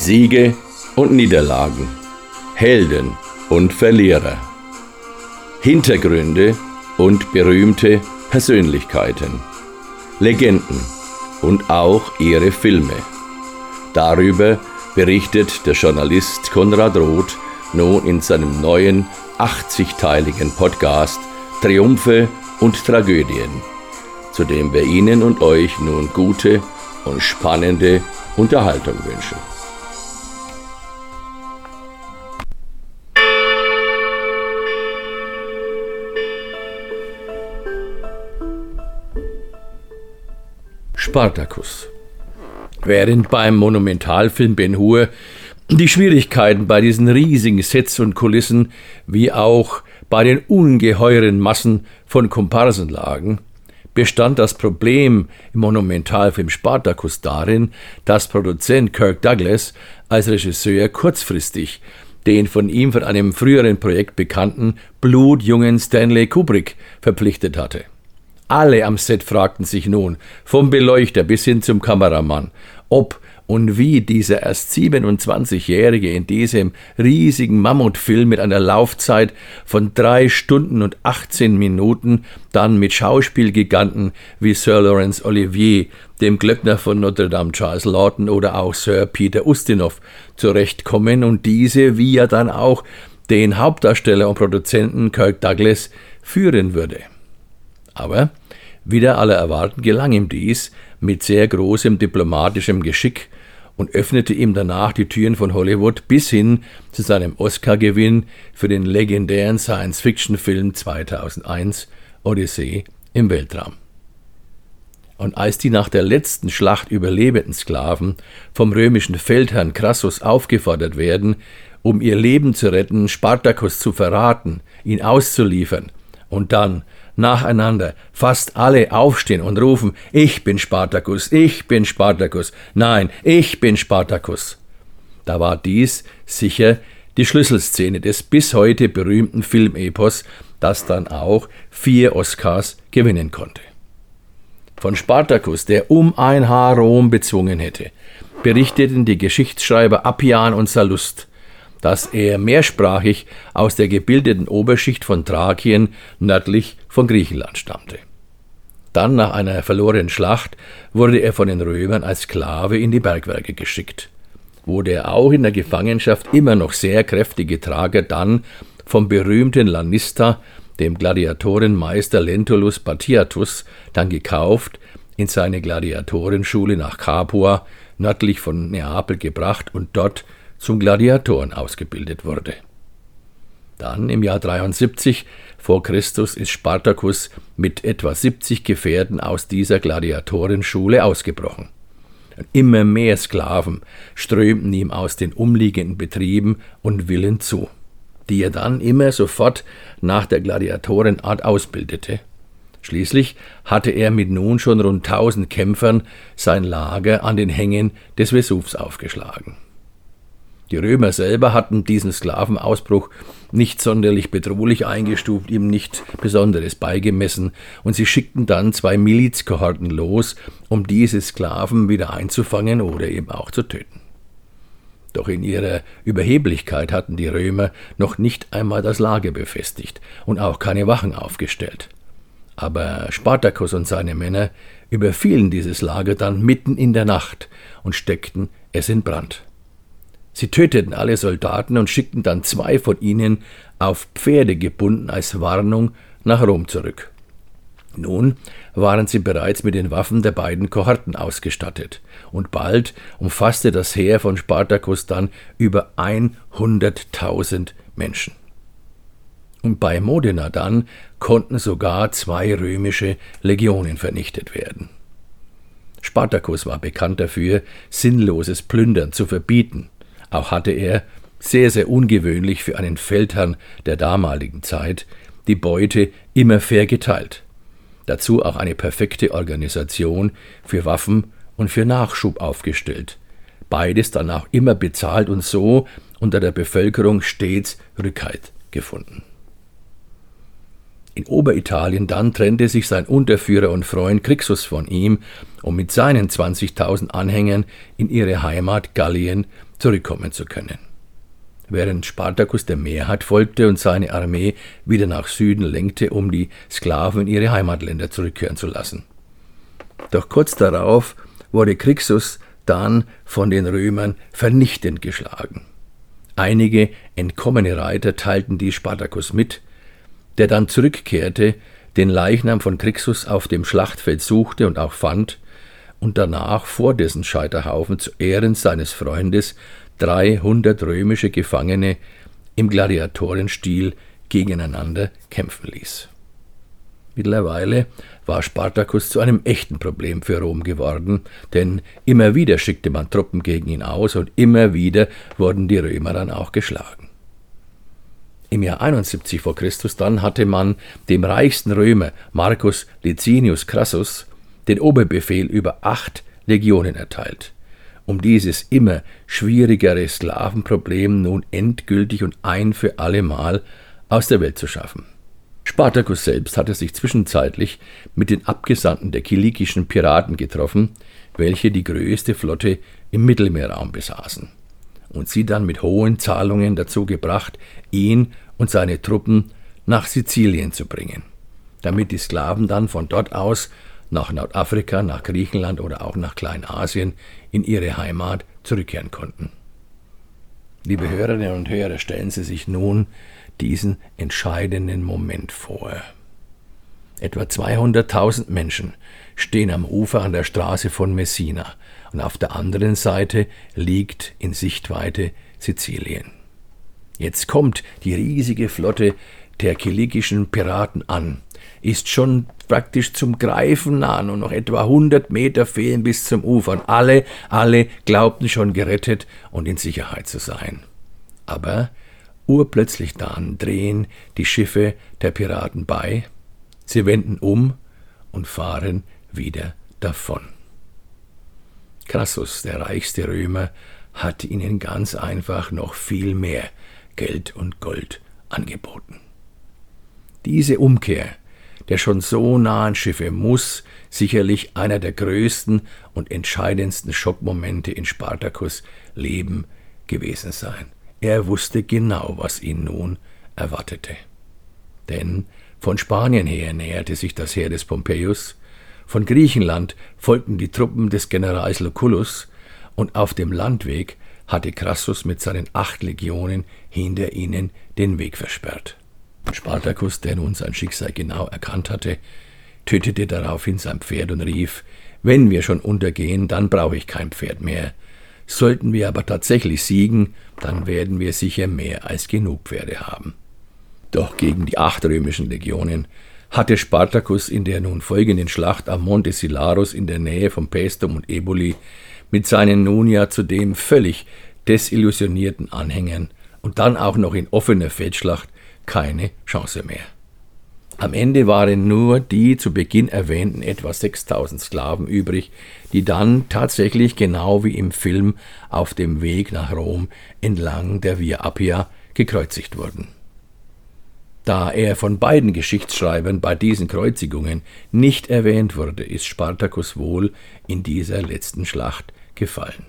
Siege und Niederlagen, Helden und Verlierer, Hintergründe und berühmte Persönlichkeiten, Legenden und auch ihre Filme. Darüber berichtet der Journalist Konrad Roth nun in seinem neuen 80-teiligen Podcast Triumphe und Tragödien, zu dem wir Ihnen und euch nun gute und spannende Unterhaltung wünschen. Spartacus. Während beim Monumentalfilm Ben Hur die Schwierigkeiten bei diesen riesigen Sets und Kulissen wie auch bei den ungeheuren Massen von Komparsen lagen, bestand das Problem im Monumentalfilm Spartacus darin, dass Produzent Kirk Douglas als Regisseur kurzfristig den von ihm von einem früheren Projekt bekannten blutjungen Stanley Kubrick verpflichtet hatte. Alle am Set fragten sich nun, vom Beleuchter bis hin zum Kameramann, ob und wie dieser erst 27-Jährige in diesem riesigen Mammutfilm mit einer Laufzeit von drei Stunden und 18 Minuten dann mit Schauspielgiganten wie Sir Laurence Olivier, dem Glöckner von Notre Dame Charles Lawton oder auch Sir Peter Ustinov zurechtkommen und diese, wie er dann auch den Hauptdarsteller und Produzenten Kirk Douglas führen würde. Aber Wider aller Erwarten gelang ihm dies mit sehr großem diplomatischem Geschick und öffnete ihm danach die Türen von Hollywood bis hin zu seinem Oscar-Gewinn für den legendären Science-Fiction-Film 2001 Odyssee im Weltraum. Und als die nach der letzten Schlacht überlebenden Sklaven vom römischen Feldherrn Crassus aufgefordert werden, um ihr Leben zu retten, Spartacus zu verraten, ihn auszuliefern und dann nacheinander fast alle aufstehen und rufen, ich bin Spartacus, ich bin Spartacus, nein, ich bin Spartacus. Da war dies sicher die Schlüsselszene des bis heute berühmten Filmepos, das dann auch vier Oscars gewinnen konnte. Von Spartacus, der um ein Haar Rom bezwungen hätte, berichteten die Geschichtsschreiber Appian und Sallust dass er mehrsprachig aus der gebildeten Oberschicht von Thrakien nördlich von Griechenland stammte. Dann, nach einer verlorenen Schlacht, wurde er von den Römern als Sklave in die Bergwerke geschickt, wo der auch in der Gefangenschaft immer noch sehr kräftige Trager dann vom berühmten Lanista, dem Gladiatorenmeister Lentulus Batiatus, dann gekauft, in seine Gladiatorenschule nach Capua, nördlich von Neapel gebracht und dort zum Gladiatoren ausgebildet wurde. Dann im Jahr 73 vor Christus ist Spartacus mit etwa 70 Gefährten aus dieser Gladiatorenschule ausgebrochen. Immer mehr Sklaven strömten ihm aus den umliegenden Betrieben und Villen zu, die er dann immer sofort nach der Gladiatorenart ausbildete. Schließlich hatte er mit nun schon rund tausend Kämpfern sein Lager an den Hängen des Vesuvs aufgeschlagen. Die Römer selber hatten diesen Sklavenausbruch nicht sonderlich bedrohlich eingestuft, ihm nicht Besonderes beigemessen, und sie schickten dann zwei Milizkohorten los, um diese Sklaven wieder einzufangen oder eben auch zu töten. Doch in ihrer Überheblichkeit hatten die Römer noch nicht einmal das Lager befestigt und auch keine Wachen aufgestellt. Aber Spartacus und seine Männer überfielen dieses Lager dann mitten in der Nacht und steckten es in Brand. Sie töteten alle Soldaten und schickten dann zwei von ihnen auf Pferde gebunden als Warnung nach Rom zurück. Nun waren sie bereits mit den Waffen der beiden Kohorten ausgestattet, und bald umfasste das Heer von Spartacus dann über 100.000 Menschen. Und bei Modena dann konnten sogar zwei römische Legionen vernichtet werden. Spartacus war bekannt dafür, sinnloses Plündern zu verbieten, auch hatte er, sehr, sehr ungewöhnlich für einen Feldherrn der damaligen Zeit, die Beute immer fair geteilt. Dazu auch eine perfekte Organisation für Waffen und für Nachschub aufgestellt. Beides dann auch immer bezahlt und so unter der Bevölkerung stets Rückhalt gefunden. In Oberitalien dann trennte sich sein Unterführer und Freund Crixus von ihm, um mit seinen 20.000 Anhängern in ihre Heimat Gallien zurückkommen zu können. Während Spartacus der Mehrheit folgte und seine Armee wieder nach Süden lenkte, um die Sklaven in ihre Heimatländer zurückkehren zu lassen. Doch kurz darauf wurde Crixus dann von den Römern vernichtend geschlagen. Einige entkommene Reiter teilten die Spartacus mit, der dann zurückkehrte, den Leichnam von Crixus auf dem Schlachtfeld suchte und auch fand, und danach vor dessen Scheiterhaufen zu Ehren seines Freundes 300 römische Gefangene im Gladiatorenstil gegeneinander kämpfen ließ. Mittlerweile war Spartacus zu einem echten Problem für Rom geworden, denn immer wieder schickte man Truppen gegen ihn aus und immer wieder wurden die Römer dann auch geschlagen. Im Jahr 71 vor Christus dann hatte man dem reichsten Römer Marcus Licinius Crassus den Oberbefehl über acht Legionen erteilt, um dieses immer schwierigere Sklavenproblem nun endgültig und ein für allemal aus der Welt zu schaffen. Spartacus selbst hatte sich zwischenzeitlich mit den Abgesandten der kilikischen Piraten getroffen, welche die größte Flotte im Mittelmeerraum besaßen und sie dann mit hohen Zahlungen dazu gebracht, ihn und seine Truppen nach Sizilien zu bringen, damit die Sklaven dann von dort aus nach Nordafrika, nach Griechenland oder auch nach Kleinasien in ihre Heimat zurückkehren konnten. Liebe Hörerinnen und Hörer, stellen Sie sich nun diesen entscheidenden Moment vor. Etwa 200.000 Menschen stehen am Ufer an der Straße von Messina und auf der anderen Seite liegt in Sichtweite Sizilien. Jetzt kommt die riesige Flotte der kilikischen Piraten an, ist schon praktisch zum Greifen nah und noch etwa 100 Meter fehlen bis zum Ufer und alle, alle glaubten schon gerettet und in Sicherheit zu sein. Aber urplötzlich dann drehen die Schiffe der Piraten bei, sie wenden um und fahren wieder davon. Crassus, der reichste Römer, hat ihnen ganz einfach noch viel mehr Geld und Gold angeboten. Diese Umkehr der schon so nahen Schiffe muss sicherlich einer der größten und entscheidendsten Schockmomente in Spartacus Leben gewesen sein. Er wusste genau, was ihn nun erwartete. Denn von Spanien her näherte sich das Heer des Pompeius, von Griechenland folgten die Truppen des Generals Lucullus, und auf dem Landweg hatte Crassus mit seinen acht Legionen hinter ihnen den Weg versperrt. Spartacus, der nun sein Schicksal genau erkannt hatte, tötete daraufhin sein Pferd und rief Wenn wir schon untergehen, dann brauche ich kein Pferd mehr. Sollten wir aber tatsächlich siegen, dann werden wir sicher mehr als genug Pferde haben. Doch gegen die acht römischen Legionen hatte Spartacus in der nun folgenden Schlacht am Monte Silarus in der Nähe von Paestum und Eboli mit seinen nun ja zudem völlig desillusionierten Anhängern und dann auch noch in offener Feldschlacht keine Chance mehr. Am Ende waren nur die zu Beginn erwähnten etwa 6000 Sklaven übrig, die dann tatsächlich genau wie im Film auf dem Weg nach Rom entlang der Via Appia gekreuzigt wurden. Da er von beiden Geschichtsschreibern bei diesen Kreuzigungen nicht erwähnt wurde, ist Spartacus wohl in dieser letzten Schlacht gefallen.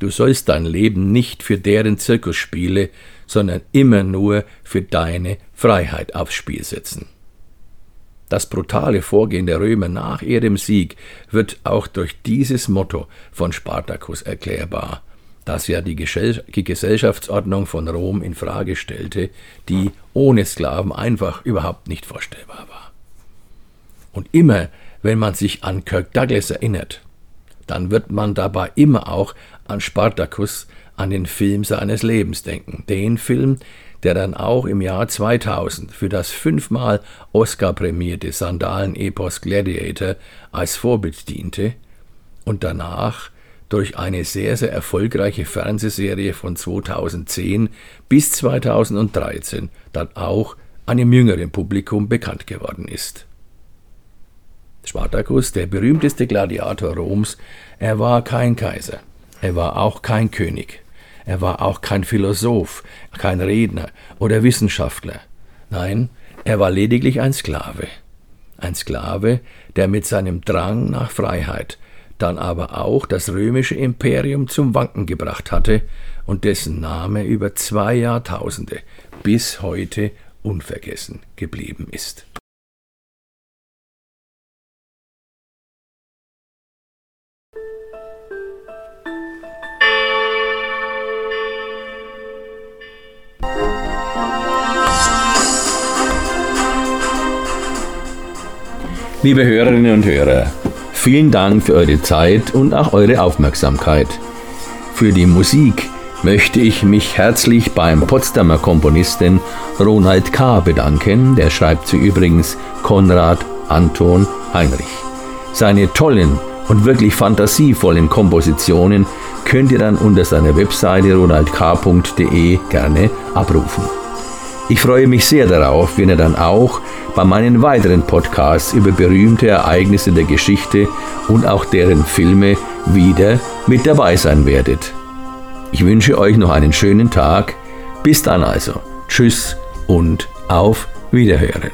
Du sollst dein Leben nicht für deren Zirkusspiele, sondern immer nur für deine Freiheit aufs Spiel setzen. Das brutale Vorgehen der Römer nach ihrem Sieg wird auch durch dieses Motto von Spartacus erklärbar, das ja die, Gesellschaftsordnung von Rom in Frage stellte, die ohne Sklaven einfach überhaupt nicht vorstellbar war. Und immer, wenn man sich an Kirk Douglas erinnert, dann wird man dabei immer auch an Spartacus, an den Film seines Lebens denken. Den Film, der dann auch im Jahr 2000 für das fünfmal Oscar-prämierte Sandalen-Epos Gladiator als Vorbild diente und danach durch eine sehr, sehr erfolgreiche Fernsehserie von 2010 bis 2013 dann auch einem jüngeren Publikum bekannt geworden ist. Spartacus, der berühmteste Gladiator Roms, er war kein Kaiser, er war auch kein König, er war auch kein Philosoph, kein Redner oder Wissenschaftler. Nein, er war lediglich ein Sklave. Ein Sklave, der mit seinem Drang nach Freiheit dann aber auch das römische Imperium zum Wanken gebracht hatte und dessen Name über zwei Jahrtausende bis heute unvergessen geblieben ist. Liebe Hörerinnen und Hörer, vielen Dank für eure Zeit und auch eure Aufmerksamkeit. Für die Musik möchte ich mich herzlich beim Potsdamer Komponisten Ronald K. bedanken, der schreibt sie übrigens Konrad Anton Heinrich. Seine tollen und wirklich fantasievollen Kompositionen könnt ihr dann unter seiner Webseite ronaldk.de gerne abrufen. Ich freue mich sehr darauf, wenn ihr dann auch bei meinen weiteren Podcasts über berühmte Ereignisse der Geschichte und auch deren Filme wieder mit dabei sein werdet. Ich wünsche euch noch einen schönen Tag. Bis dann also. Tschüss und auf Wiederhören.